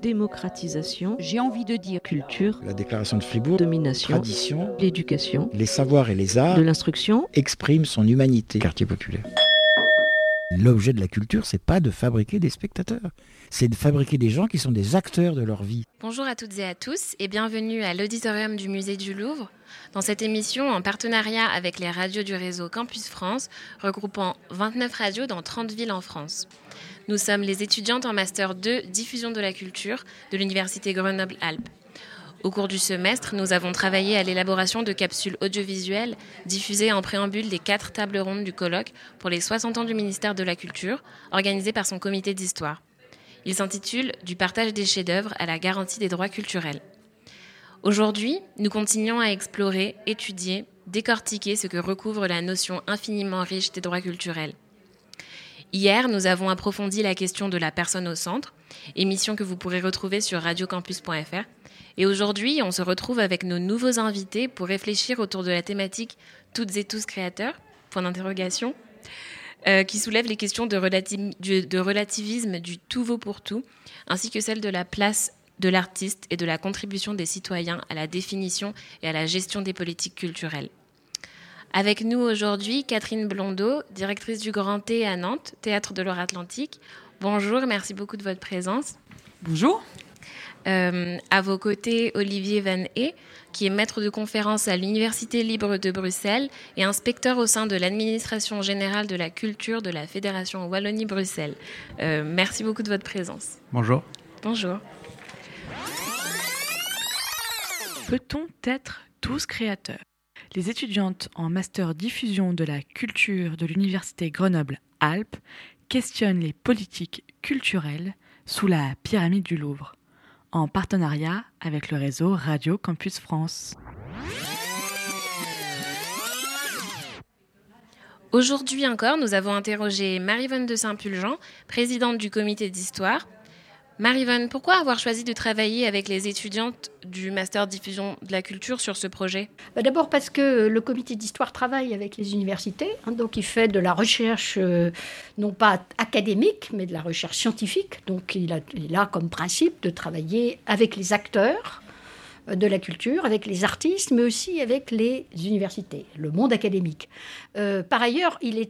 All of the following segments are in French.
Démocratisation, j'ai envie de dire culture, La déclaration de Fribourg, domination, tradition, l'éducation, les savoirs et les arts de l'instruction, expriment son humanité. Quartier populaire. L'objet de la culture, c'est pas de fabriquer des spectateurs, c'est de fabriquer des gens qui sont des acteurs de leur vie. Bonjour à toutes et à tous et bienvenue à l'auditorium du musée du Louvre. Dans cette émission, en partenariat avec les radios du réseau Campus France, regroupant 29 radios dans 30 villes en France. Nous sommes les étudiantes en Master 2 Diffusion de la culture de l'Université Grenoble-Alpes. Au cours du semestre, nous avons travaillé à l'élaboration de capsules audiovisuelles diffusées en préambule des quatre tables rondes du colloque pour les 60 ans du ministère de la Culture, organisé par son comité d'histoire. Il s'intitule Du partage des chefs-d'œuvre à la garantie des droits culturels. Aujourd'hui, nous continuons à explorer, étudier, décortiquer ce que recouvre la notion infiniment riche des droits culturels. Hier, nous avons approfondi la question de la personne au centre, émission que vous pourrez retrouver sur radiocampus.fr. Et aujourd'hui, on se retrouve avec nos nouveaux invités pour réfléchir autour de la thématique Toutes et tous créateurs, point d'interrogation, euh, qui soulève les questions de, de relativisme du tout vaut pour tout, ainsi que celle de la place de l'artiste et de la contribution des citoyens à la définition et à la gestion des politiques culturelles. Avec nous aujourd'hui, Catherine Blondeau, directrice du Grand T à Nantes, Théâtre de l'Or-Atlantique. Bonjour, merci beaucoup de votre présence. Bonjour. Euh, à vos côtés, Olivier Van Ee, qui est maître de conférence à l'Université libre de Bruxelles et inspecteur au sein de l'administration générale de la culture de la Fédération Wallonie-Bruxelles. Euh, merci beaucoup de votre présence. Bonjour. Bonjour. Peut-on être tous créateurs? Les étudiantes en master diffusion de la culture de l'Université Grenoble-Alpes questionnent les politiques culturelles sous la pyramide du Louvre, en partenariat avec le réseau Radio Campus France. Aujourd'hui encore, nous avons interrogé Marie-Vonne de Saint-Pulgent, présidente du comité d'histoire. Marie-Vonne, pourquoi avoir choisi de travailler avec les étudiantes du Master Diffusion de la Culture sur ce projet? Bah, D'abord parce que le comité d'histoire travaille avec les universités, hein, donc il fait de la recherche euh, non pas académique, mais de la recherche scientifique. Donc il a, comme principe de travailler avec les acteurs euh, de la culture, avec les artistes, mais aussi avec les universités, le monde académique. Euh, par ailleurs, il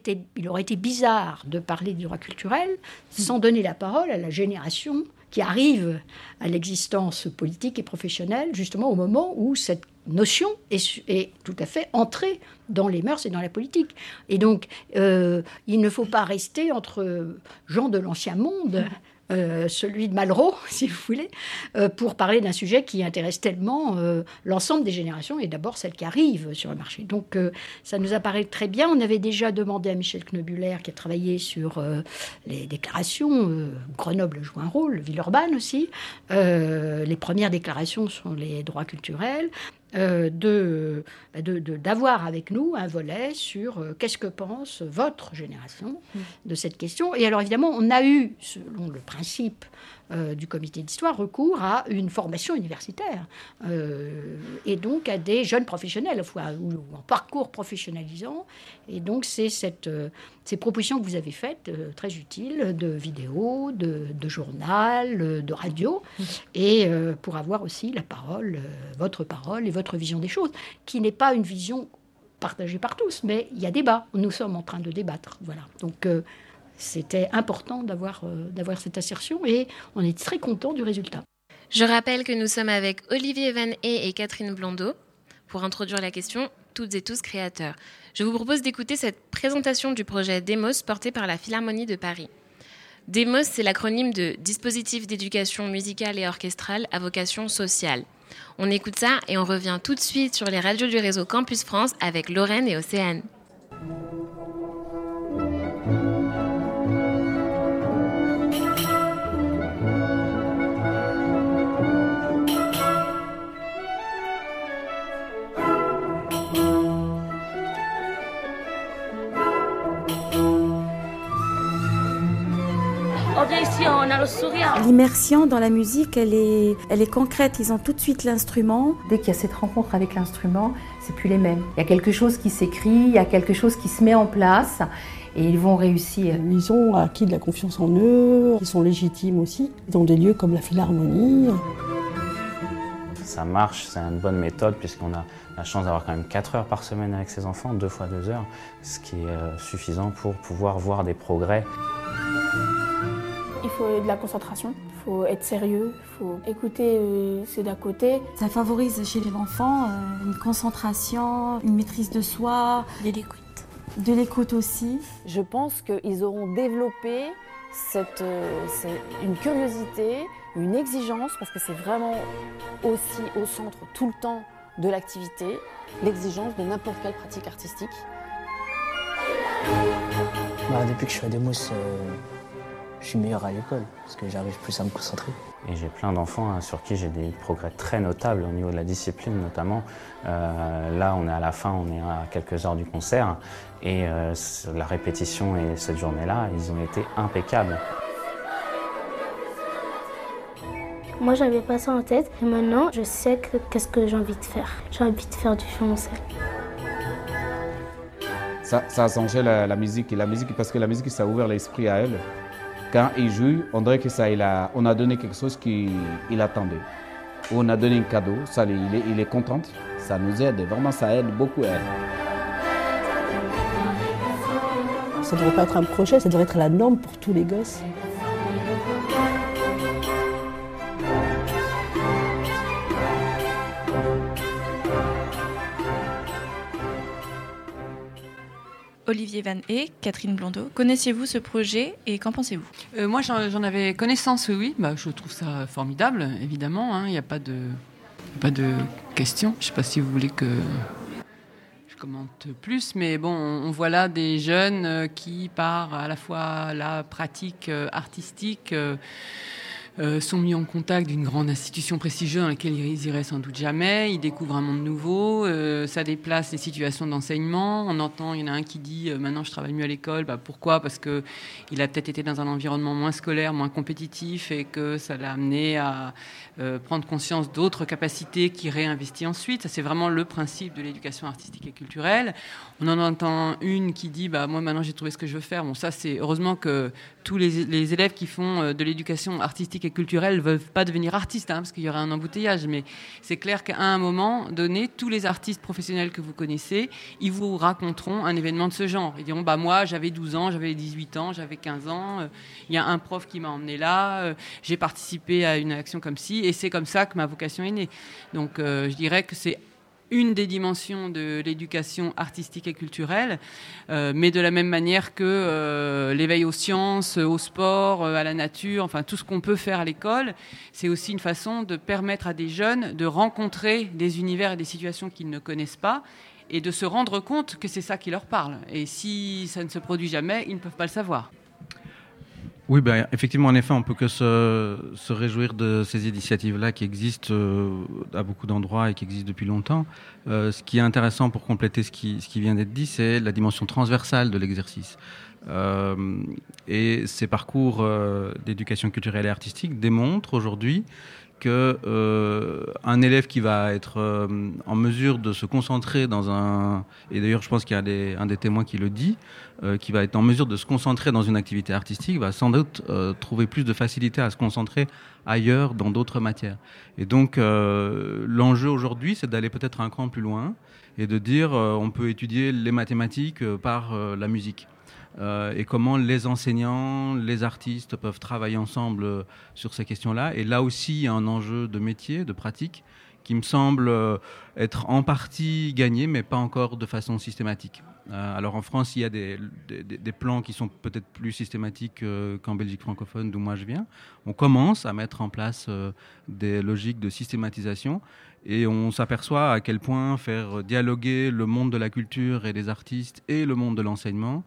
aurait été bizarre de parler du droit culturel sans donner la parole à la génération qui arrive à l'existence politique et professionnelle, justement au moment où cette notion est, tout à fait entrée dans les mœurs et dans la politique. Et donc, euh, il ne faut pas rester entre gens de l'ancien monde, euh, celui de Malraux, si vous voulez, euh, pour parler d'un sujet qui intéresse tellement euh, l'ensemble des générations et d'abord celles qui arrivent sur le marché. Donc, ça nous apparaît très bien. On avait déjà demandé à Michel Knobuler, qui a travaillé sur les déclarations. Grenoble joue un rôle, Villeurbanne aussi. Les premières déclarations sont les droits culturels. Euh, de, de- d'avoir avec nous un volet sur euh, qu'est-ce que pense votre génération de cette question. Et alors évidemment, on a eu, selon le principe euh, du comité d'histoire, recours à une formation universitaire euh, et donc à des jeunes professionnels, à ou, en parcours professionnalisant. Et donc c'est cette, euh, ces propositions que vous avez faites, euh, très utiles, de vidéo, de, de journal, de radio, et pour avoir aussi la parole, votre parole et votre vision des choses, qui n'est pas une vision partagée par tous, mais il y a débat. Nous sommes en train de débattre. Voilà. Donc c'était important d'avoir euh, d'avoir cette assertion et on est très content du résultat. Je rappelle que nous sommes avec Olivier Van Ee et Catherine Blondeau pour introduire la question Toutes et tous créateurs. Je vous propose d'écouter cette présentation du projet Demos porté par la Philharmonie de Paris. Demos, c'est l'acronyme de Dispositif d'éducation musicale et orchestrale à vocation sociale. On écoute ça et on revient tout de suite sur les radios du réseau Campus France avec Lorraine et Océane. L'immersion dans la musique, elle est, elle est concrète. Ils ont tout de suite l'instrument. Dès qu'il y a cette rencontre avec l'instrument, c'est plus les mêmes. Il y a quelque chose qui s'écrit, il y a quelque chose qui se met en place. et ils vont réussir. Ils ont acquis de la confiance en eux, ils sont légitimes aussi, dans des lieux comme la Philharmonie. Ça marche, c'est une bonne méthode puisqu'on a la chance d'avoir quand même 4 heures par semaine avec ses enfants, deux fois 2 heures, ce qui est euh, suffisant pour pouvoir voir des progrès. Il faut de la concentration, il faut être sérieux, il faut écouter euh, ceux d'à côté. Ça favorise chez les enfants euh, une concentration, une maîtrise de soi. De l'écoute. De l'écoute aussi. Je pense qu'ils auront développé cette, une curiosité, une exigence, parce que c'est vraiment aussi au centre tout le temps de l'activité, l'exigence de n'importe quelle pratique artistique. Bah, depuis que je suis à Demos, euh, je suis meilleur à l'école parce que j'arrive plus à me concentrer. Et j'ai plein d'enfants hein, sur qui j'ai des progrès très notables au niveau de la discipline notamment. Euh, là, on est à la fin, on est à quelques heures du concert et euh, la répétition et cette journée-là, ils ont été impeccables. Moi, j'avais pas ça en tête. Et maintenant, je sais qu'est-ce que j'ai envie de faire. J'ai envie de faire du violoncelle. Ça, ça a changé la, musique. la musique, parce que la musique, ça a ouvert l'esprit à elle. Quand il joue, on dirait que a, on a donné quelque chose qu'il attendait. On a donné un cadeau, ça, il, est, content. Ça nous aide, vraiment, ça aide beaucoup elle. Ça ne devrait pas être un projet, ça devrait être la norme pour tous les gosses. Olivier Hey, Catherine Blondeau. Connaissiez-vous ce projet et qu'en pensez-vous? Euh, Moi, j'en avais connaissance, oui. Bah, je trouve ça formidable, évidemment. Hein. Il n'y a pas de, pas de question. Je ne sais pas si vous voulez que je commente plus, mais bon, on voit là des jeunes euh, qui, par à la fois la pratique euh, artistique, euh, sont mis en contact d'une grande institution prestigieuse dans laquelle ils iraient sans doute jamais. Ils découvrent un monde nouveau. Euh, ça déplace les situations d'enseignement. On entend, il y en a un qui dit euh, maintenant je travaille mieux à l'école. Bah, pourquoi? Parce que il a peut-être été dans un environnement moins scolaire, moins compétitif, et que ça l'a amené à prendre conscience d'autres capacités qu'il réinvestit ensuite. Ça c'est vraiment le principe de l'éducation artistique et culturelle. On en entend une qui dit bah moi maintenant j'ai trouvé ce que je veux faire. Bon ça c'est heureusement que tous les, les élèves qui font de l'éducation artistique et culturels ne veulent pas devenir artistes, hein, parce qu'il y aurait un embouteillage. Mais c'est clair qu'à un moment donné, tous les artistes professionnels que vous connaissez, ils vous raconteront un événement de ce genre. Ils diront, bah moi, j'avais 12 ans, j'avais 18 ans, j'avais 15 ans, euh, il y a un prof qui m'a emmené là, euh, j'ai participé à une action comme ci, et c'est comme ça que ma vocation est née. Donc euh, je dirais que c'est une des dimensions de l'éducation artistique et culturelle, euh, mais de la même manière que euh, l'éveil aux sciences, au sport, euh, à la nature, enfin tout ce qu'on peut faire à l'école, c'est aussi une façon de permettre à des jeunes de rencontrer des univers et des situations qu'ils ne connaissent pas et de se rendre compte que c'est ça qui leur parle. Et si ça ne se produit jamais, ils ne peuvent pas le savoir. Oui, ben, effectivement, en effet, on peut que se, se réjouir de ces initiatives-là qui existent euh, à beaucoup d'endroits et qui existent depuis longtemps. Euh, ce qui est intéressant pour compléter ce qui, ce qui vient d'être dit, c'est la dimension transversale de l'exercice. Euh, et ces parcours d'éducation culturelle et artistique démontrent aujourd'hui que euh, un élève qui va être euh, en mesure de se concentrer dans un et d'ailleurs je pense qu'il y a un des témoins qui le dit euh, qui va être en mesure de se concentrer dans une activité artistique va sans doute trouver plus de facilité à se concentrer ailleurs dans d'autres matières. Et donc l'enjeu aujourd'hui c'est d'aller peut-être un cran plus loin et de dire on peut étudier les mathématiques par la musique euh, et comment les enseignants, les artistes peuvent travailler ensemble euh, sur ces questions-là. Et là aussi, il y a un enjeu de métier, de pratique, qui me semble euh, être en partie gagné, mais pas encore de façon systématique. alors en France, il y a des, des, plans qui sont peut-être plus systématiques qu'en Belgique francophone, d'où moi je viens. On commence à mettre en place des logiques de systématisation et on s'aperçoit à quel point faire dialoguer le monde de la culture et des artistes et le monde de l'enseignement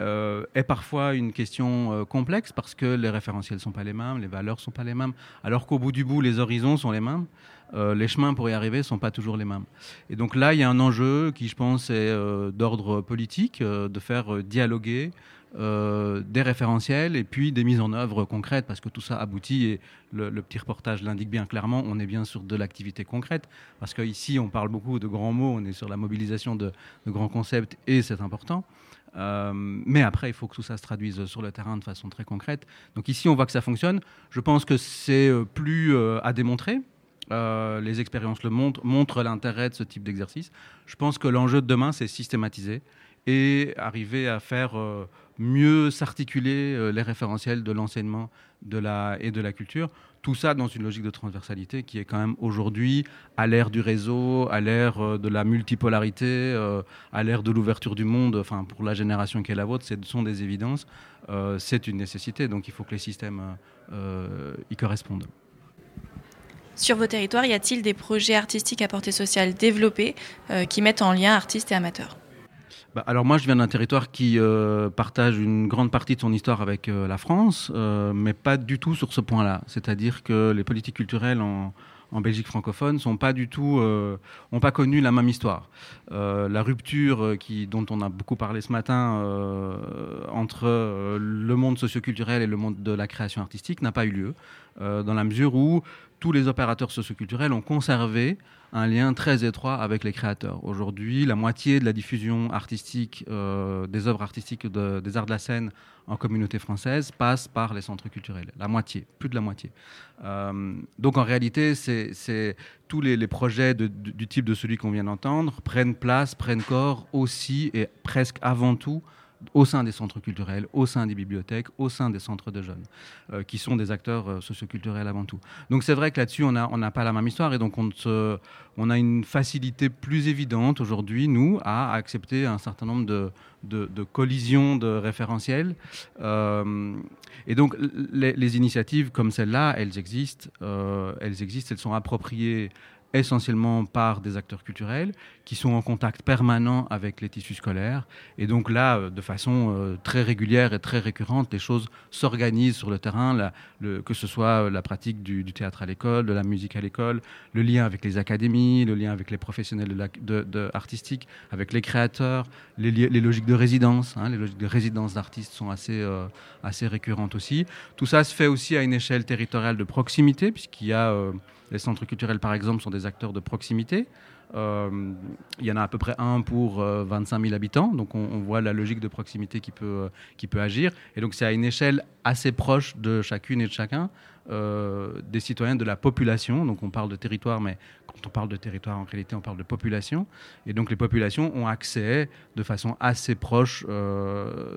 euh, est parfois une question euh, complexe parce que les référentiels ne sont pas les mêmes, les valeurs ne sont pas les mêmes, alors qu'au bout du bout, les horizons sont les mêmes. Euh, les chemins pour y arriver ne sont pas toujours les mêmes. Et donc là, il y a un enjeu qui, je pense, est d'ordre politique, de faire dialoguer des référentiels et puis des mises en œuvre concrètes, parce que tout ça aboutit, et le, petit reportage l'indique bien clairement, on est bien sur de l'activité concrète, parce qu'ici, on parle beaucoup de grands mots, on est sur la mobilisation de, grands concepts, et c'est important. mais après, il faut que tout ça se traduise sur le terrain de façon très concrète. Donc ici, on voit que ça fonctionne. Je pense que c'est plus à démontrer. les expériences le montrent, montrent l'intérêt de ce type d'exercice. Je pense que l'enjeu de demain, c'est systématiser et arriver à faire mieux s'articuler les référentiels de l'enseignement et de la culture. Tout ça dans une logique de transversalité qui est quand même aujourd'hui, à l'ère du réseau, à l'ère euh, de la multipolarité, euh, à l'ère de l'ouverture du monde, enfin pour la génération qui est la vôtre, ce sont des évidences. Euh, c'est une nécessité, donc il faut que les systèmes y correspondent. Sur vos territoires, y a-t-il des projets artistiques à portée sociale développés qui mettent en lien artistes et amateurs? Bah, alors moi, je viens d'un territoire qui euh, partage une grande partie de son histoire avec euh, la France, euh, mais pas du tout sur ce point-là. C'est-à-dire que les politiques culturelles en, Belgique francophone sont pas du tout, ont pas connu la même histoire. la rupture qui, dont on a beaucoup parlé ce matin entre le monde socioculturel et le monde de la création artistique n'a pas eu lieu, dans la mesure où tous les opérateurs socioculturels ont conservé un lien très étroit avec les créateurs. Aujourd'hui, la moitié de la diffusion artistique, euh, des œuvres artistiques des arts de la scène en communauté française passe par les centres culturels. La moitié, plus de la moitié. Euh, donc en réalité, c'est tous les, projets du type de celui qu'on vient d'entendre prennent place, prennent corps aussi et presque avant tout au sein des centres culturels, au sein des bibliothèques, au sein des centres de jeunes, euh, qui sont des acteurs euh, socioculturels avant tout. Donc c'est vrai que là-dessus, on n'a pas la même histoire et donc on, a une facilité plus évidente aujourd'hui, nous, à accepter un certain nombre de, de, collisions de référentiels. Euh, et donc les, les, initiatives comme celle-là, elles existent, elles existent, elles sont appropriées essentiellement par des acteurs culturels qui sont en contact permanent avec les tissus scolaires. Et donc là, euh, de façon euh, très régulière et très récurrente, les choses s'organisent sur le terrain, que ce soit la pratique du, théâtre à l'école, de la musique à l'école, le lien avec les académies, le lien avec les professionnels de, artistiques, avec les créateurs, les, logiques de résidence. Hein, les logiques de résidence d'artistes sont assez, euh, assez récurrentes aussi. Tout ça se fait aussi à une échelle territoriale de proximité, puisqu'il y a... Les centres culturels, par exemple, sont des acteurs de proximité. Euh, il y en a à peu près un pour 25 euh, 000 habitants, donc on, voit la logique de proximité qui peut, euh, qui peut agir. Et donc c'est à une échelle assez proche de chacune et de chacun des citoyens de la population. Donc on parle de territoire, mais quand on parle de territoire, en réalité, on parle de population. Et donc les populations ont accès de façon assez proche euh,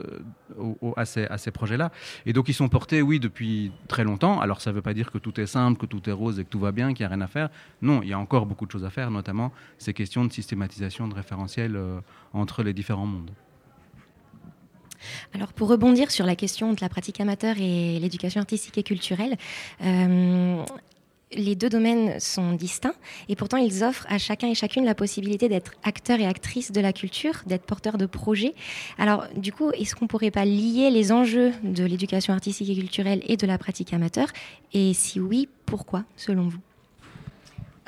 à ces, projets-là. Et donc ils sont portés, oui, depuis très longtemps. Alors ça ne veut pas dire que tout est simple, que tout est rose et que tout va bien, qu'il n'y a rien à faire. Non, il y a encore beaucoup de choses à faire, notamment ces questions de systématisation de référentiels euh, entre les différents mondes. Alors pour rebondir sur la question de la pratique amateur et l'éducation artistique et culturelle, euh, les deux domaines sont distincts et pourtant ils offrent à chacun et chacune la possibilité d'être acteur et actrice de la culture, d'être porteur de projets. Alors du coup, est-ce qu'on pourrait pas lier les enjeux de l'éducation artistique et culturelle et de la pratique amateur? Et si oui, pourquoi selon vous?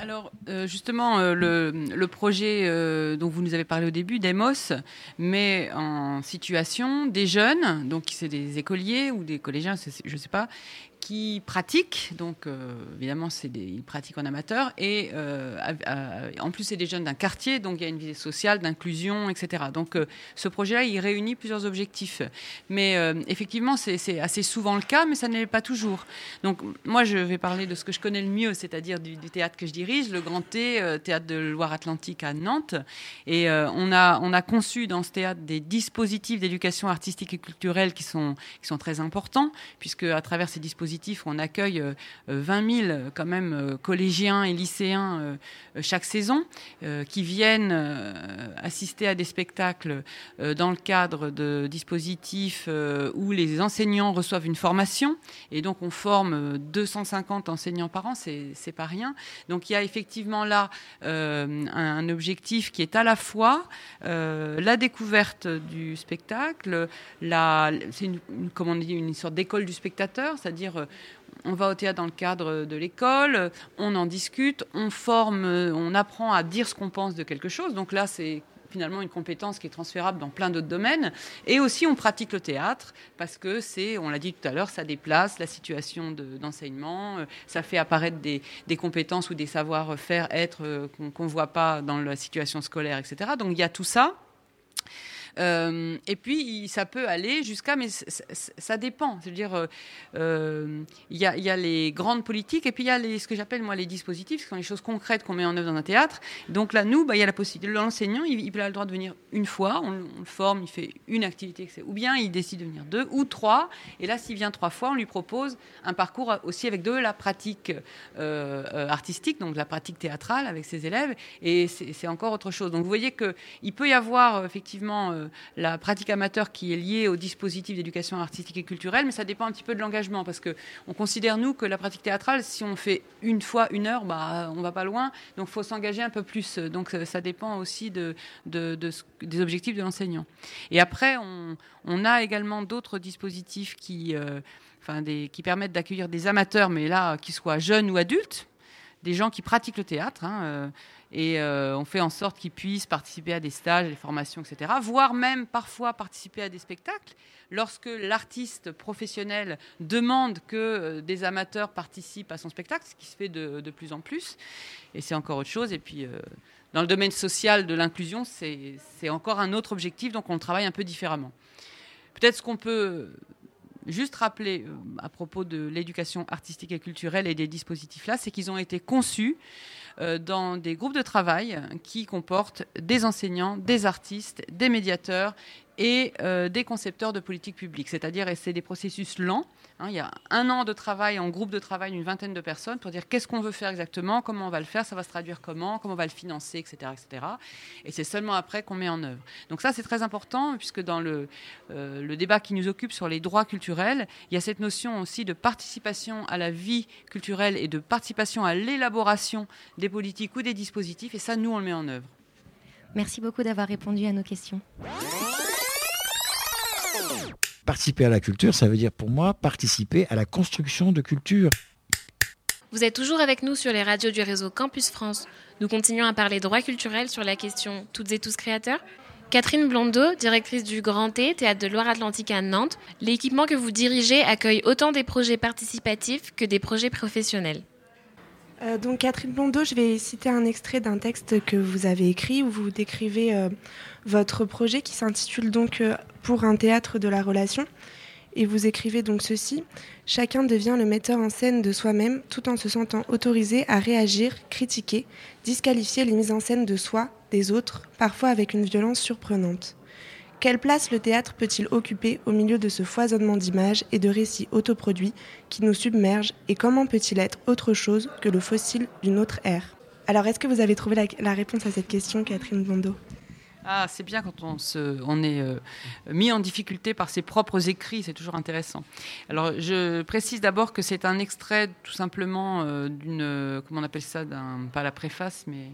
Alors euh, justement, euh, le, projet euh, dont vous nous avez parlé au début, Demos, met en situation des jeunes, donc c'est des écoliers ou des collégiens, je ne sais pas, qui pratiquent, donc euh, évidemment c'est des, ils pratiquent en amateur, et euh, en plus c'est des jeunes d'un quartier, donc il y a une visée sociale, d'inclusion, etc. Donc euh, ce projet-là, il réunit plusieurs objectifs. Mais effectivement, c'est assez souvent le cas, mais ça n'est pas toujours. Donc moi, je vais parler de ce que je connais le mieux, c'est-à-dire du, théâtre que je dirige, le Grand T, théâtre de Loire-Atlantique à Nantes. Et on, a, on a conçu dans ce théâtre des dispositifs d'éducation artistique et culturelle qui sont, qui sont très importants, puisque à travers ces dispositifs, on accueille 20 euh, 000 quand même euh, collégiens et lycéens euh, chaque saison qui viennent assister à des spectacles dans le cadre de dispositifs où les enseignants reçoivent une formation. Et donc on forme 250 enseignants par an, c'est pas rien. Donc il y a effectivement là un, objectif qui est à la fois la découverte du spectacle, c'est une, comment on dit, une sorte d'école du spectateur, c'est-à-dire euh, on va au théâtre dans le cadre de l'école, on en discute, on forme, on apprend à dire ce qu'on pense de quelque chose. Donc là, c'est finalement une compétence qui est transférable dans plein d'autres domaines. Et aussi, on pratique le théâtre parce que c'est, on l'a dit tout à l'heure, ça déplace la situation d'enseignement, euh, ça fait apparaître des, compétences ou des savoir-faire être euh, qu'on ne voit pas dans la situation scolaire, etc. Donc il y a tout ça. Euh, et puis, ça peut aller jusqu'à, mais ça dépend. C'est-à-dire, il y, a, y, a les grandes politiques et puis il y a les, ce que j'appelle moi les dispositifs, ce sont les choses concrètes qu'on met en œuvre dans un théâtre. Donc là, nous, bah, il y a la possibilité. L'enseignant, il, il, a le droit de venir une fois, on, le forme, il fait une activité, ou bien il décide de venir deux ou trois. Et là, s'il vient trois fois, on lui propose un parcours aussi avec de la pratique artistique, donc la pratique théâtrale avec ses élèves. Et c'est encore autre chose. Donc vous voyez qu'il peut y avoir effectivement la pratique amateur qui est liée au dispositif d'éducation artistique et culturelle, mais ça dépend un petit peu de l'engagement parce que on considère nous que la pratique théâtrale, si on fait une fois une heure, bah on va pas loin, donc faut s'engager un peu plus. Donc ça dépend aussi de, de, des objectifs de l'enseignant. Et après, on, a également d'autres dispositifs qui, euh, enfin qui permettent d'accueillir des amateurs, mais là, qu'ils soient jeunes ou adultes, des gens qui pratiquent le théâtre. Hein, euh, et euh, on fait en sorte qu'ils puissent participer à des stages, des formations, etc. Voire même parfois participer à des spectacles. Lorsque l'artiste professionnel demande que euh, des amateurs participent à son spectacle, ce qui se fait de, plus en plus. Et c'est encore autre chose. Et puis, euh, dans le domaine social de l'inclusion, c'est encore un autre objectif, donc on travaille un peu différemment. Peut-être ce qu'on peut juste rappeler à propos de l'éducation artistique et culturelle et des dispositifs là, c'est qu'ils ont été conçus dans des groupes de travail qui comportent des enseignants, des artistes, des médiateurs et euh, des concepteurs de politique publique. C'est-à-dire, c'est des processus lents. Hein. il y a un an de travail en groupe de travail d'une vingtaine de personnes pour dire qu'est-ce qu'on veut faire exactement, comment on va le faire, ça va se traduire comment, comment on va le financer, etc. etc. Et c'est seulement après qu'on met en œuvre. Donc ça, c'est très important, puisque dans le, euh, le débat qui nous occupe sur les droits culturels, il y a cette notion aussi de participation à la vie culturelle et de participation à l'élaboration des politiques ou des dispositifs. Et ça, nous, on le met en œuvre. Merci beaucoup d'avoir répondu à nos questions. Participer à la culture, ça veut dire pour moi participer à la construction de culture. Vous êtes toujours avec nous sur les radios du réseau Campus France. Nous continuons à parler droit culturel sur la question Toutes et tous créateurs. Catherine Blondeau, directrice du Grand T, Théâtre de Loire-Atlantique à Nantes, l'équipement que vous dirigez accueille autant des projets participatifs que des projets professionnels. Euh, donc Catherine Blondeau, je vais citer un extrait d'un texte que vous avez écrit où vous décrivez euh, votre projet qui s'intitule donc euh, Pour un théâtre de la relation. Et vous écrivez donc ceci Chacun devient le metteur en scène de soi-même tout en se sentant autorisé à réagir, critiquer, disqualifier les mises en scène de soi, des autres, parfois avec une violence surprenante. Quelle place le théâtre peut-il occuper au milieu de ce foisonnement d'images et de récits autoproduits qui nous submergent et comment peut-il être autre chose que le fossile d'une autre ère? Alors, est-ce que vous avez trouvé la, réponse à cette question, Catherine Bondo ah, c'est bien quand on, se, on est euh, mis en difficulté par ses propres écrits, c'est toujours intéressant. Alors, je précise d'abord que c'est un extrait tout simplement euh, d'une, comment on appelle ça, pas la préface, mais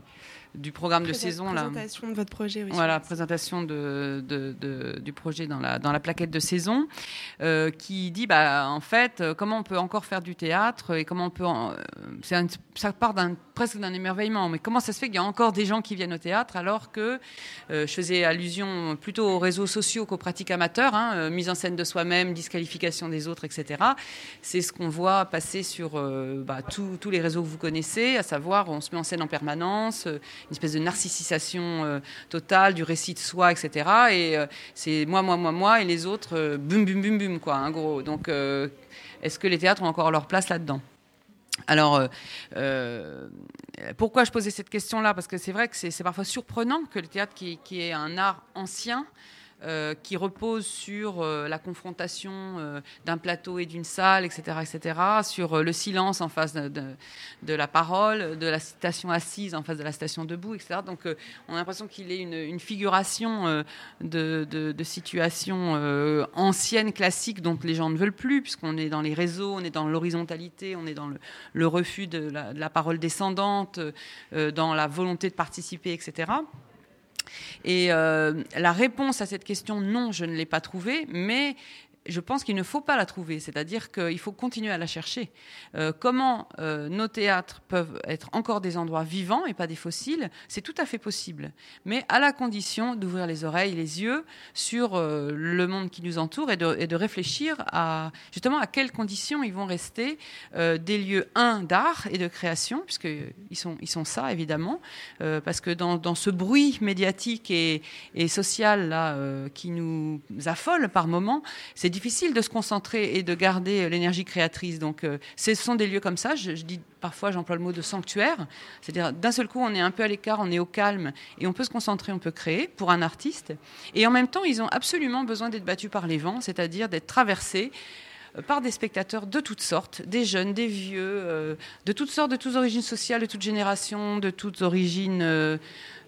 du programme de saison. Présentation de votre projet, oui. Voilà, présentation de, de, du projet dans la, dans la plaquette de saison, euh, qui dit, bah, en fait, euh, comment on peut encore faire du théâtre et comment on peut. Euh, ça part d'un, presque d'un émerveillement, mais comment ça se fait qu'il y a encore des gens qui viennent au théâtre alors que je faisais allusion plutôt aux réseaux sociaux qu'aux pratiques amateurs, hein, mise en scène de soi-même, disqualification des autres, etc. C'est ce qu'on voit passer sur bah, tous les réseaux que vous connaissez, à savoir on se met en scène en permanence espèce de narcissisation euh, totale du récit de soi, etc. Et euh, c'est moi, moi, moi, moi, et les autres, euh, boum, boum, boum, boum, quoi, en gros. Donc, est-ce que les théâtres ont encore leur place là-dedans? Alors, pourquoi je posais cette question-là? Parce que c'est vrai que c'est parfois surprenant que le théâtre, qui est un art ancien, euh, qui repose sur euh, la confrontation euh, d'un plateau et d'une salle, etc., etc., sur le silence en face de, la parole, de la citation assise en face de la station debout, etc. Donc, on a l'impression qu'il est une, figuration de, de, situations anciennes, classiques, dont les gens ne veulent plus, puisqu'on est dans les réseaux, on est dans l'horizontalité, on est dans le, refus de la, parole descendante, dans la volonté de participer, etc. Et euh, la réponse à cette question, non, je ne l'ai pas trouvée, mais je pense qu'il ne faut pas la trouver, c'est-à-dire qu'il faut continuer à la chercher. Euh, comment euh, nos théâtres peuvent être encore des endroits vivants et pas des fossiles, c'est tout à fait possible, mais à la condition d'ouvrir les oreilles, les yeux sur euh, le monde qui nous entoure et de, réfléchir à justement à quelles conditions ils vont rester des lieux un d'art et de création, puisqu'ils sont ils sont ça évidemment, parce que dans, dans, ce bruit médiatique et, et social là qui nous affole par moments, c'est difficile de se concentrer et de garder l'énergie créatrice. Donc, euh, ce sont des lieux comme ça. Je, dis parfois, j'emploie le mot de sanctuaire. C'est-à-dire, d'un seul coup, on est un peu à l'écart, on est au calme et on peut se concentrer, on peut créer pour un artiste. Et en même temps, ils ont absolument besoin d'être battus par les vents, c'est-à-dire d'être traversés euh, par des spectateurs de toutes sortes, des jeunes, des vieux, euh, de toutes sortes, de toutes origines sociales, de toutes générations, de toutes origines euh,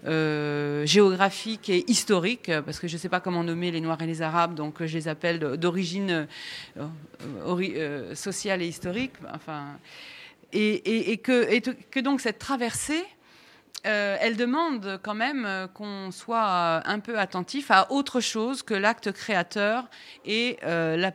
géographiques et historiques, parce que je ne sais pas comment nommer les Noirs et les Arabes, donc je les appelle d'origine sociale et historique. Enfin, et, que, et que donc cette traversée euh, elle demande quand même euh, qu'on soit euh, un peu attentif à autre chose que l'acte créateur et la,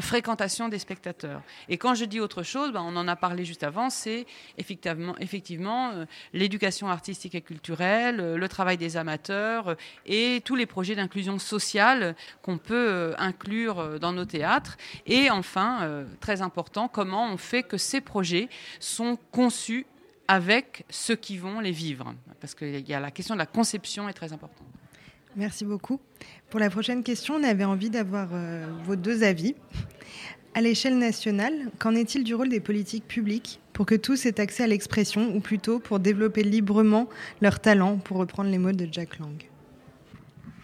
fréquentation des spectateurs. Et quand je dis autre chose, ben, on en a parlé juste avant, c'est effectivement, effectivement l'éducation artistique et culturelle, le travail des amateurs et tous les projets d'inclusion sociale qu'on peut inclure dans nos théâtres. Et enfin, très important, comment on fait que ces projets sont conçus avec ceux qui vont les vivre. Parce que y a la question de la conception est très importante. Merci beaucoup. Pour la prochaine question, on avait envie d'avoir euh, vos deux avis. À l'échelle nationale, qu'en est-il du rôle des politiques publiques pour que tous aient accès à l'expression, ou plutôt pour développer librement leur talent, pour reprendre les mots de Jack Lang?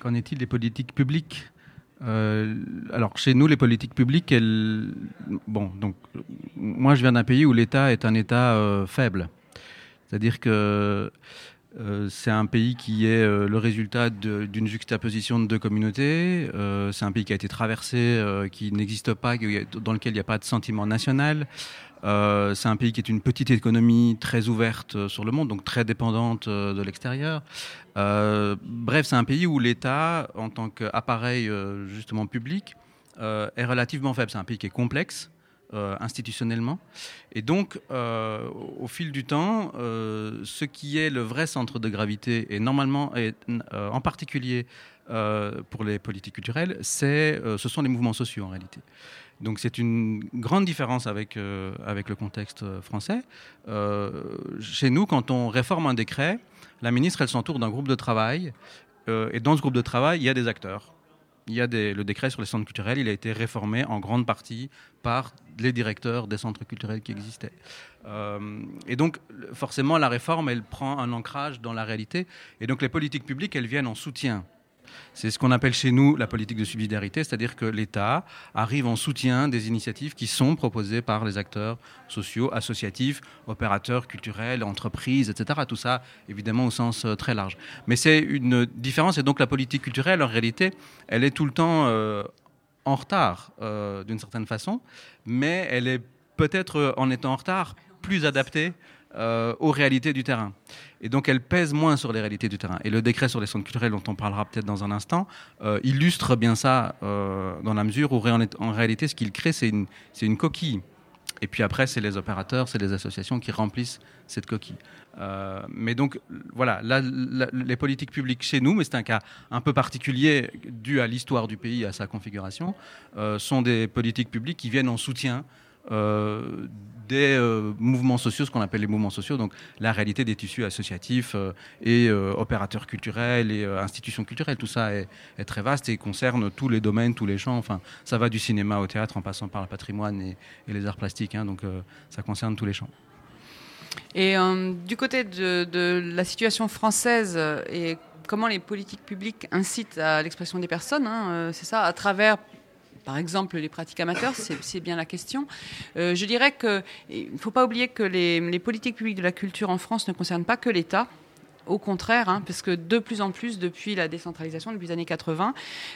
Qu'en est-il des politiques publiques? Euh, alors chez nous, les politiques publiques, elles, bon, donc moi je viens d'un pays où l'État est un État euh, faible. C'est-à-dire que euh, c'est un pays qui est euh, le résultat d'une juxtaposition de deux communautés. Euh, c'est un pays qui a été traversé, qui n'existe pas, dans lequel il n'y a pas de sentiment national. c'est un pays qui est une petite économie très ouverte sur le monde, donc très dépendante de l'extérieur. bref, c'est un pays où l'État, en tant qu'appareil justement public, est relativement faible. C'est un pays qui est complexe. Euh, institutionnellement. Et donc, euh, au fil du temps, euh, ce qui est le vrai centre de gravité, et normalement, et, en particulier pour les politiques culturelles, c'est, ce sont les mouvements sociaux en réalité. Donc c'est une grande différence avec, avec le contexte français. chez nous, quand on réforme un décret, la ministre, elle s'entoure d'un groupe de travail. et dans ce groupe de travail, il y a des acteurs il y a le décret sur les centres culturels, il a été réformé en grande partie par les directeurs des centres culturels qui existaient. Euh, et donc, forcément, la réforme, elle prend un ancrage dans la réalité. Et donc, les politiques publiques, elles viennent en soutien c'est ce qu'on appelle chez nous la politique de subsidiarité, c'est-à-dire que l'État arrive en soutien des initiatives qui sont proposées par les acteurs sociaux, associatifs, opérateurs culturels, entreprises, etc. Tout ça, évidemment, au sens euh, très large. Mais c'est une différence, et donc la politique culturelle, en réalité, elle est tout le temps euh, en retard, euh, d'une certaine façon, mais elle est peut-être, en étant en retard, plus adaptée euh, aux réalités du terrain. Et donc elle pèse moins sur les réalités du terrain. Et le décret sur les centres culturels, dont on parlera peut-être dans un instant, euh, illustre bien ça euh, dans la mesure où en réalité ce qu'il crée, c'est une, coquille. Et puis après, c'est les opérateurs, c'est les associations qui remplissent cette coquille. mais donc, voilà, les politiques publiques chez nous, mais c'est un cas un peu particulier dû à l'histoire du pays, à sa configuration, sont des politiques publiques qui viennent en soutien euh, des euh, mouvements sociaux, ce qu'on appelle les mouvements sociaux, donc la réalité des tissus associatifs euh, et opérateurs culturels et institutions culturelles. Tout ça est, très vaste et concerne tous les domaines, tous les champs. Enfin, ça va du cinéma au théâtre en passant par le patrimoine et, les arts plastiques. Hein, donc ça concerne tous les champs. Et du côté de, la situation française et comment les politiques publiques incitent à l'expression des personnes, hein, c'est ça, à travers par exemple les pratiques amateurs, c'est bien la question. Euh, je dirais qu'il ne faut pas oublier que les, politiques publiques de la culture en France ne concernent pas que l'État. Au contraire, hein, parce que de plus en plus, depuis la décentralisation, depuis les années 80,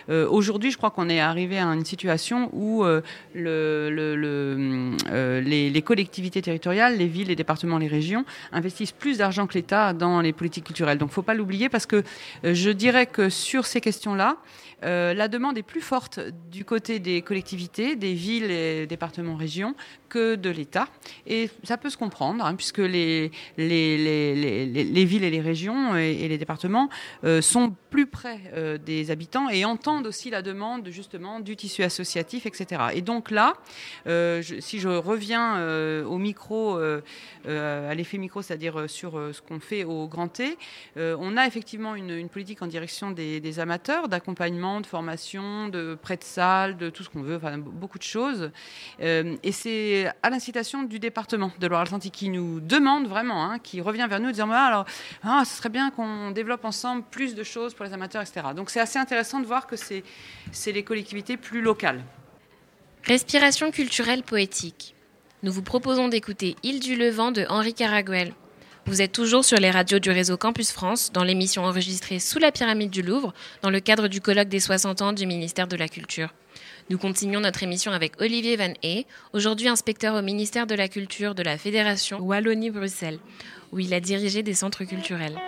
euh, aujourd'hui, je crois qu'on est arrivé à une situation où euh, le, le, les, les, collectivités territoriales, les villes, les départements, les régions investissent plus d'argent que l'État dans les politiques culturelles. Donc, faut pas l'oublier, parce que je dirais que sur ces questions-là, la demande est plus forte du côté des collectivités, des villes et départements, régions, que de l'État. Et ça peut se comprendre, hein, puisque les, les, villes et les régions et, les départements euh, sont plus près euh, des habitants et entendent aussi la demande justement du tissu associatif, etc. Et donc là, euh, si je reviens au micro, à l'effet micro, c'est-à-dire sur ce qu'on fait au Grand T, on a effectivement une, politique en direction des, amateurs, d'accompagnement, de formation, de prêt de salle, de tout ce qu'on veut, enfin, beaucoup de choses. et c'est à l'incitation du département de Loire-Atlantique qui nous demande vraiment, hein, qui revient vers nous disant alors, ah, ce serait bien qu'on développe ensemble plus de choses pour les amateurs, etc. Donc c'est assez intéressant de voir que c'est les collectivités plus locales. Respiration culturelle poétique. Nous vous proposons d'écouter Île du Levant de Henri Caraguel. Vous êtes toujours sur les radios du réseau Campus France dans l'émission enregistrée sous la pyramide du Louvre dans le cadre du colloque des 60 ans du ministère de la Culture. Nous continuons notre émission avec Olivier Van Hey, aujourd'hui inspecteur au ministère de la Culture de la Fédération Wallonie-Bruxelles, où il a dirigé des centres culturels.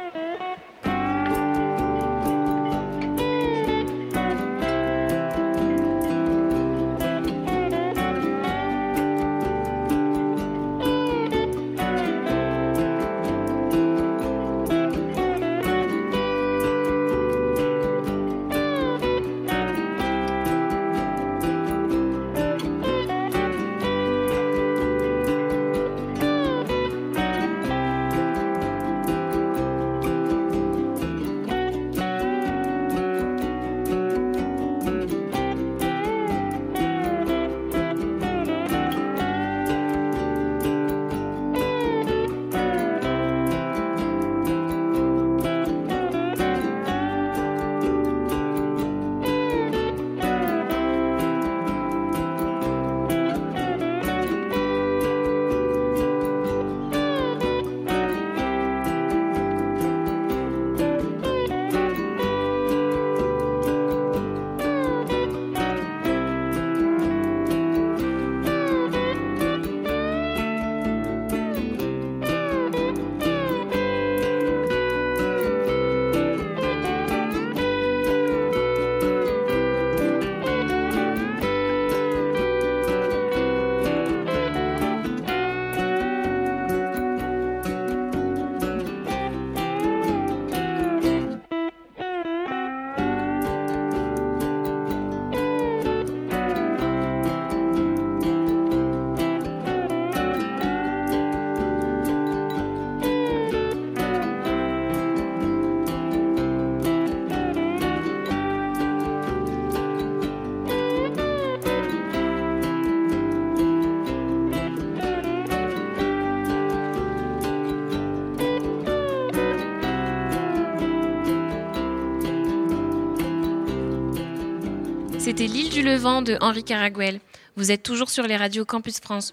C'était L'île du Levant de Henri Caraguel. Vous êtes toujours sur les radios Campus France.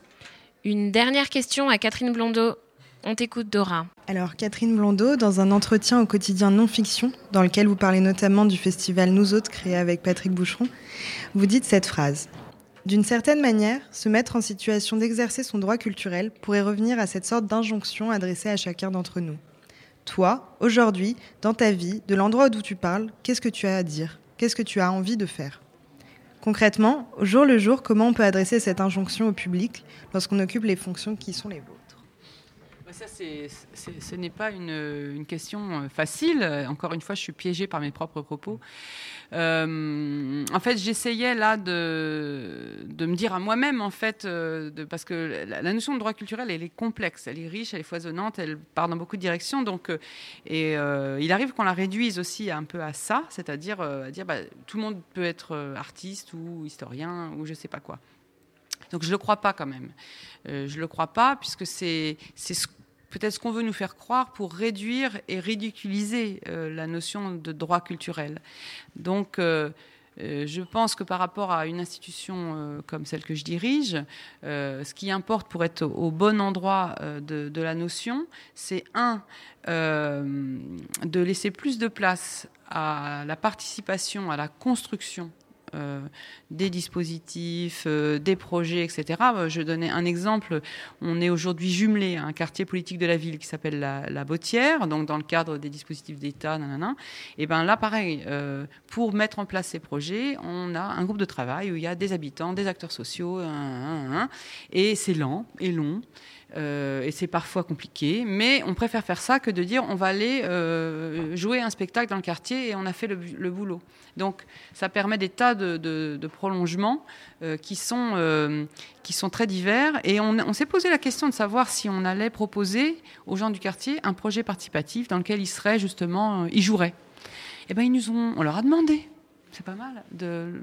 Une dernière question à Catherine Blondeau. On t'écoute, Dora. Alors, Catherine Blondeau, dans un entretien au quotidien Non-Fiction, dans lequel vous parlez notamment du festival Nous Autres créé avec Patrick Boucheron, vous dites cette phrase. D'une certaine manière, se mettre en situation d'exercer son droit culturel pourrait revenir à cette sorte d'injonction adressée à chacun d'entre nous. Toi, aujourd'hui, dans ta vie, de l'endroit d'où tu parles, qu'est-ce que tu as à dire? Qu'est-ce que tu as envie de faire? Concrètement, au jour le jour, comment on peut adresser cette injonction au public lorsqu'on occupe les fonctions qui sont les vôtres? Bah, ça, ce n'est pas une, question euh, facile. Encore une fois, je suis piégée par mes propres propos. Euh, en fait, j'essayais là de, me dire à moi-même, en fait, euh, parce que la, notion de droit culturel, elle est complexe, elle est riche, elle est foisonnante, elle part dans beaucoup de directions. Donc, il arrive qu'on la réduise aussi un peu à ça, c'est-à-dire à dire bah, tout le monde peut être artiste ou historien ou je sais pas quoi. Donc je ne le crois pas quand même. je ne le crois pas puisque c'est ce peut-être qu'on veut nous faire croire pour réduire et ridiculiser euh, la notion de droit culturel. Donc, euh, euh, je pense que par rapport à une institution comme celle que je dirige, ce qui importe pour être au, bon endroit de, la notion, c'est un, de laisser plus de place à la participation, à la construction des dispositifs, des projets, etc. Je donnais un exemple. On est aujourd'hui jumelé à un quartier politique de la ville qui s'appelle la, la donc dans le cadre des dispositifs d'État, Et ben là, pareil, pour mettre en place ces projets, on a un groupe de travail où il y a des habitants, des acteurs sociaux, et c'est lent et long. Euh, et c'est parfois compliqué, mais on préfère faire ça que de dire on va aller euh, jouer un spectacle dans le quartier et on a fait le, boulot. Donc ça permet des tas de, prolongements euh, qui, sont, qui sont très divers et on, on s'est posé la question de savoir si on allait proposer aux gens du quartier un projet participatif dans lequel ils seraient justement, ils joueraient. Eh ben ils nous ont, on leur a demandé c'est pas mal. De,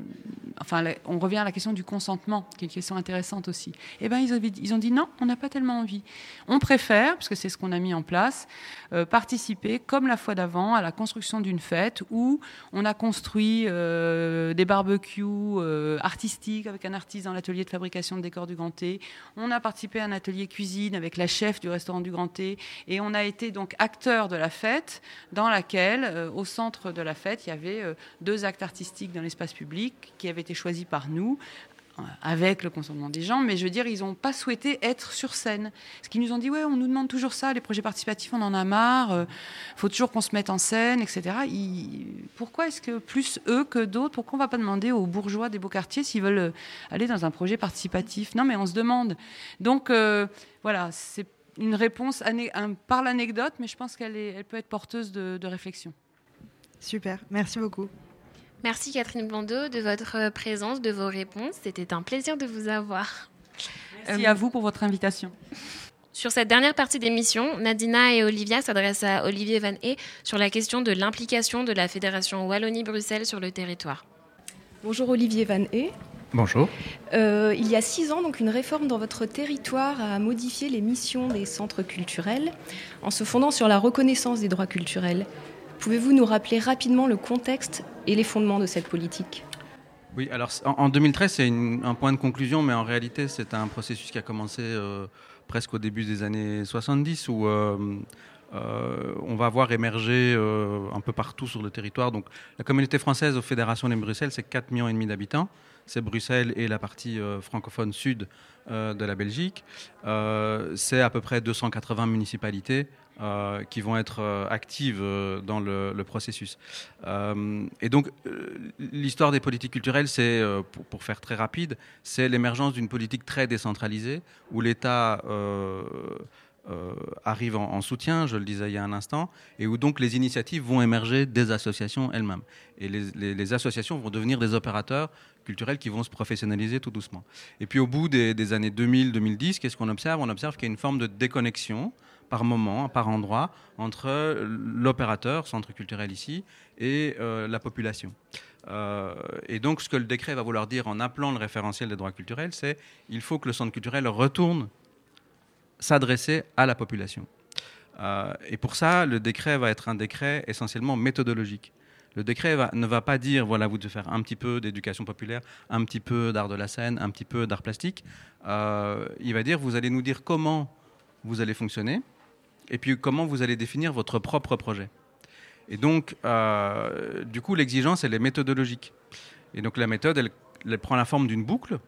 enfin, on revient à la question du consentement, qui est une question intéressante aussi. Eh ben, ils, ont, dit non, on n'a pas tellement envie. On préfère, parce que c'est ce qu'on a mis en place, euh, participer, comme la fois d'avant, à la construction d'une fête où on a construit euh, des barbecues euh, artistiques avec un artiste dans l'atelier de fabrication de décors du Grand T. On a participé à un atelier cuisine avec la chef du restaurant du Grand T. Et on a été donc acteur de la fête, dans laquelle, au centre de la fête, il y avait deux actes artistiques dans l'espace public qui avait été choisi par nous euh, avec le consentement des gens, mais je veux dire, ils n'ont pas souhaité être sur scène. Ce qu'ils nous ont dit, ouais, on nous demande toujours ça, les projets participatifs, on en a marre, euh, faut toujours qu'on se mette en scène, etc. Pourquoi est-ce que plus eux que d'autres, pourquoi on ne va pas demander aux bourgeois des beaux quartiers s'ils veulent euh, aller dans un projet participatif? Non, mais on se demande. Donc, voilà, c'est une réponse par l'anecdote, mais je pense qu'elle elle peut être porteuse de réflexion. Super, merci beaucoup. Merci Catherine Blondeau de votre présence, de vos réponses. C'était un plaisir de vous avoir. Merci à vous pour votre invitation. Sur cette dernière partie d'émission, Nadina et Olivia s'adressent à Olivier Van Ee sur la question de l'implication de la Fédération Wallonie-Bruxelles sur le territoire. Bonjour Olivier Van Ee. Bonjour. Euh, il y a six ans, donc, une réforme dans votre territoire a modifié les missions des centres culturels en se fondant sur la reconnaissance des droits culturels. Pouvez-vous nous rappeler rapidement le contexte et les fondements de cette politique? Oui, alors en, 2013, c'est un point de conclusion, mais en réalité, c'est un processus qui a commencé euh, presque au début des années 70, où euh, euh, on va voir émerger un peu partout sur le territoire. Donc, la communauté française aux fédérations de Bruxelles, c'est 4,5 millions d'habitants. C'est Bruxelles et la partie francophone sud de la Belgique. c'est à peu près 280 municipalités euh, qui vont être euh, actives euh, dans le, processus. et donc, l'histoire des politiques culturelles, c'est, pour, faire très rapide, c'est l'émergence d'une politique très décentralisée où l'État arrive en, soutien, je le disais il y a un instant, et où donc les initiatives vont émerger des associations elles-mêmes. Et les, associations vont devenir des opérateurs culturels qui vont se professionnaliser tout doucement. Et puis au bout des, des années 2000-2010, qu'est-ce qu'on observe? On observe qu'il y a une forme de déconnexion par moment, par endroit, entre l'opérateur, centre culturel ici, et euh, la population. Euh, et donc, ce que le décret va vouloir dire en appelant le référentiel des droits culturels, c'est il faut que le centre culturel retourne s'adresser à la population. Euh, et pour ça, le décret va être un décret essentiellement méthodologique. Le décret ne va pas dire, voilà, vous devez faire un petit peu d'éducation populaire, un petit peu d'art de la scène, un petit peu d'art plastique. il va dire, vous allez nous dire comment vous allez fonctionner, et puis comment vous allez définir votre propre projet. Et donc, euh, du coup, l'exigence, elle est méthodologique. Et donc, la méthode, elle, prend la forme d'une boucle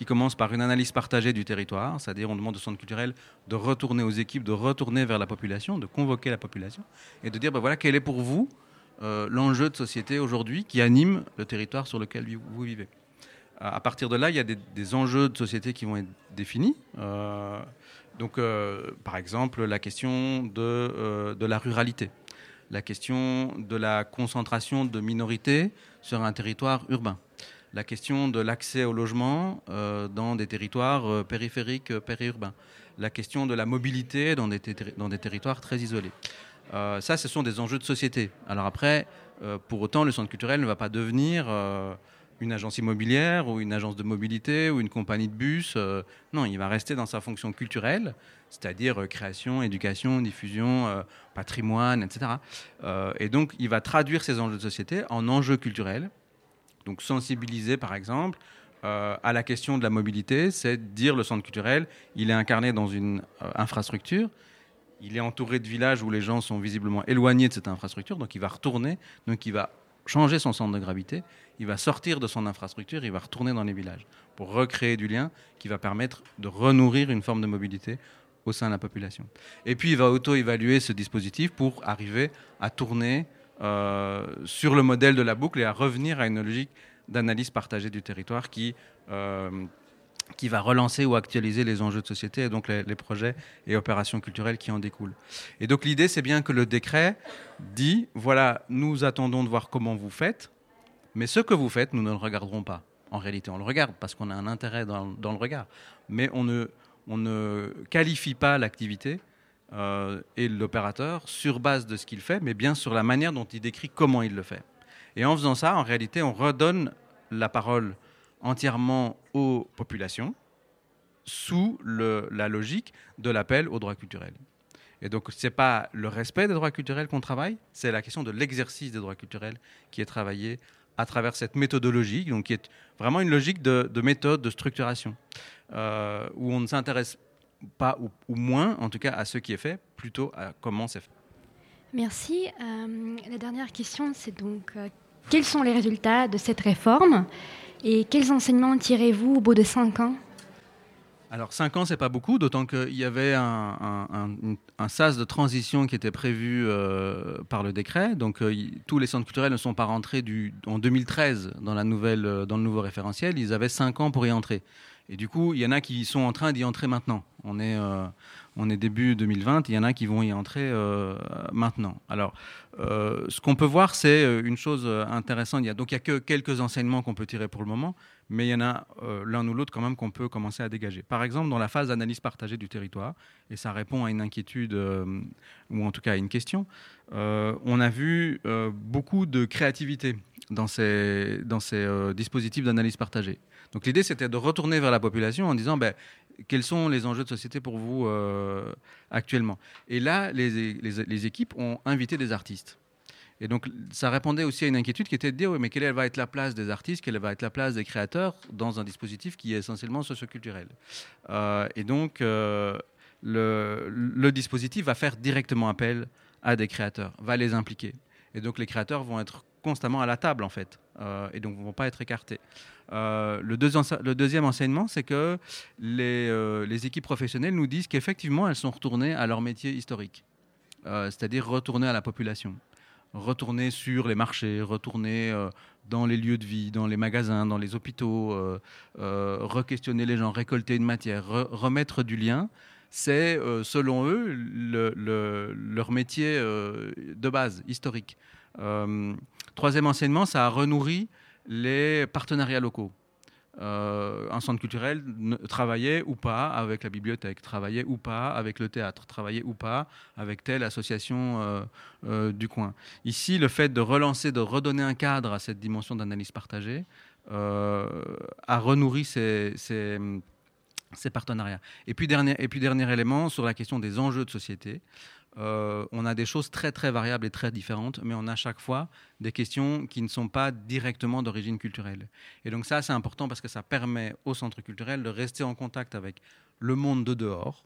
qui commence par une analyse partagée du territoire, c'est-à-dire on demande au centre culturel de retourner aux équipes, de retourner vers la population, de convoquer la population, et de dire, ben voilà, quel est pour vous euh, l'enjeu de société aujourd'hui qui anime le territoire sur lequel vous vivez? À partir de là, il y a des, enjeux de société qui vont être définis. Euh, donc, euh, par exemple, la question de, de, la ruralité, la question de la concentration de minorités sur un territoire urbain, la question de l'accès au logement euh, dans des territoires périphériques, périurbains, la question de la mobilité dans des, territoires très isolés. ça, ce sont des enjeux de société. Alors après, pour autant, le centre culturel ne va pas devenir une agence immobilière ou une agence de mobilité ou une compagnie de bus. Euh, non, il va rester dans sa fonction culturelle, c'est-à-dire euh, création, éducation, diffusion, euh, patrimoine, etc. et donc, il va traduire ces enjeux de société en enjeux culturels. Donc, sensibiliser, par exemple, à la question de la mobilité, c'est dire le centre culturel, il est incarné dans une infrastructure. Il est entouré de villages où les gens sont visiblement éloignés de cette infrastructure, donc il va retourner, donc il va changer son centre de gravité il va sortir de son infrastructure, il va retourner dans les villages pour recréer du lien qui va permettre de renourrir une forme de mobilité au sein de la population. Et puis il va auto-évaluer ce dispositif pour arriver à tourner euh, sur le modèle de la boucle et à revenir à une logique d'analyse partagée du territoire qui, euh, qui va relancer ou actualiser les enjeux de société et donc les, projets et opérations culturelles qui en découlent. Et donc l'idée, c'est bien que le décret dit, voilà, nous attendons de voir comment vous faites, mais ce que vous faites, nous ne le regarderons pas. En réalité, on le regarde parce qu'on a un intérêt dans, dans, le regard, mais on ne, on ne qualifie pas l'activité euh, et l'opérateur sur base de ce qu'il fait, mais bien sur la manière dont il décrit comment il le fait. Et en faisant ça, en réalité, on redonne la parole entièrement aux populations sous la logique de l'appel aux droits culturels. Et donc, ce n'est pas le respect des droits culturels qu'on travaille, c'est la question de l'exercice des droits culturels qui est travaillé à travers cette méthodologie, donc qui est vraiment une logique de, de méthode, de structuration, euh, où on ne s'intéresse pas, ou, ou, moins en tout cas, à ce qui est fait, plutôt à comment c'est fait. Merci. Euh, la dernière question, c'est donc euh, quels sont les résultats de cette réforme et quels enseignements tirez-vous au bout de cinq ans? Alors, cinq ans, c'est pas beaucoup, d'autant qu'il y avait un, un, un, un, sas de transition qui était prévu euh, par le décret. Donc, euh, y, tous les centres culturels ne sont pas rentrés du, en 2013 dans, la nouvelle, dans le nouveau référentiel. Ils avaient cinq ans pour y entrer. Et du coup, il y en a qui sont en train d'y entrer maintenant. On est, euh, on est début 2020, il y en a qui vont y entrer euh, maintenant. Alors, euh, ce qu'on peut voir, c'est une chose intéressante. Il y a, donc, il n'y a que quelques enseignements qu'on peut tirer pour le moment, mais il y en a l'un ou l'autre quand même qu'on peut commencer à dégager. Par exemple, dans la phase d'analyse partagée du territoire, et ça répond à une inquiétude, ou en tout cas à une question, on a vu beaucoup de créativité dans ces, dans ces dispositifs d'analyse partagée. Donc l'idée, c'était de retourner vers la population en disant, ben, quels sont les enjeux de société pour vous euh, actuellement? Et là, les, équipes ont invité des artistes. Et donc, ça répondait aussi à une inquiétude qui était de dire, oui, mais quelle va être la place des artistes, quelle va être la place des créateurs dans un dispositif qui est essentiellement socioculturel? Euh, Et donc, euh, le dispositif va faire directement appel à des créateurs, va les impliquer. Et donc, les créateurs vont être constamment à la table, en fait, euh, et donc ne vont pas être écartés. Euh, le, deuxième, enseignement, c'est que les, euh, les, équipes professionnelles nous disent qu'effectivement, elles sont retournées à leur métier historique, c'est-à-dire retourner à la population, retourner sur les marchés, retourner euh, dans les lieux de vie, dans les magasins, dans les hôpitaux, re-questionner les gens, récolter une matière, re remettre du lien. C'est, selon eux, le, le, leur métier de base, historique. Troisième enseignement, ça a renourri les partenariats locaux. Euh, un centre culturel travaillait ou pas avec la bibliothèque, travaillait ou pas avec le théâtre, travaillait ou pas avec telle association euh, euh, du coin. Ici, le fait de relancer, de redonner un cadre à cette dimension d'analyse partagée a renourri ces, ces, ces, partenariats. Et puis, dernier, et puis, dernier élément sur la question des enjeux de société. Euh, on a des choses très très variables et très différentes, mais on a chaque fois des questions qui ne sont pas directement d'origine culturelle. Et donc ça, c'est important parce que ça permet au centre culturel de rester en contact avec le monde de dehors.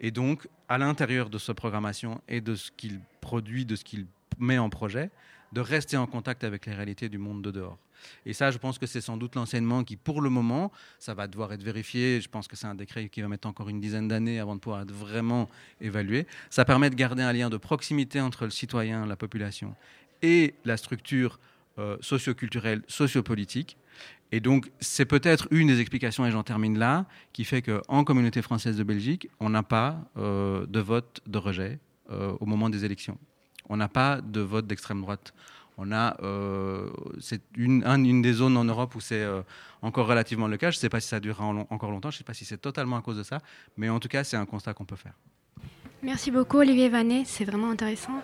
Et donc, à l'intérieur de sa programmation et de ce qu'il produit, de ce qu'il met en projet, de rester en contact avec les réalités du monde de dehors. Et ça, je pense que c'est sans doute l'enseignement qui, pour le moment, ça va devoir être vérifié. Je pense que c'est un décret qui va mettre encore une dizaine d'années avant de pouvoir être vraiment évalué. Ça permet de garder un lien de proximité entre le citoyen, la population et la structure euh, socioculturelle, sociopolitique. Et donc, c'est peut-être une des explications, et j'en termine là, qui fait qu'en communauté française de Belgique, on n'a pas euh, de vote de rejet euh, au moment des élections. On n'a pas de vote d'extrême droite. On a, euh, c'est une, un, une, des zones en Europe où c'est euh, encore relativement le cas. Je ne sais pas si ça durera long, encore longtemps, je ne sais pas si c'est totalement à cause de ça, mais en tout cas, c'est un constat qu'on peut faire. Merci beaucoup, Olivier Vanet, c'est vraiment intéressant.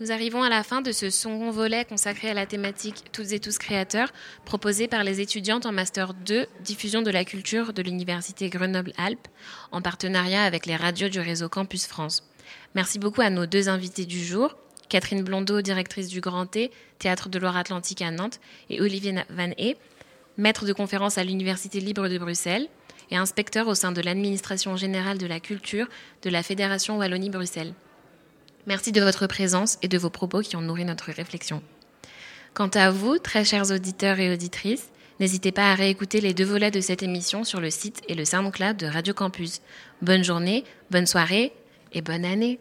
Nous arrivons à la fin de ce second volet consacré à la thématique Toutes et tous créateurs, proposé par les étudiantes en Master 2, Diffusion de la culture de l'Université Grenoble-Alpes, en partenariat avec les radios du réseau Campus France. Merci beaucoup à nos deux invités du jour, Catherine Blondeau, directrice du Grand T, Théâtre de Loire-Atlantique à Nantes, et Olivier Van Ee, maître de conférence à l'Université libre de Bruxelles et inspecteur au sein de l'administration générale de la culture de la Fédération Wallonie-Bruxelles. Merci de votre présence et de vos propos qui ont nourri notre réflexion. Quant à vous, très chers auditeurs et auditrices, n'hésitez pas à réécouter les deux volets de cette émission sur le site et le SoundCloud de Radio Campus. Bonne journée, bonne soirée et bonne année.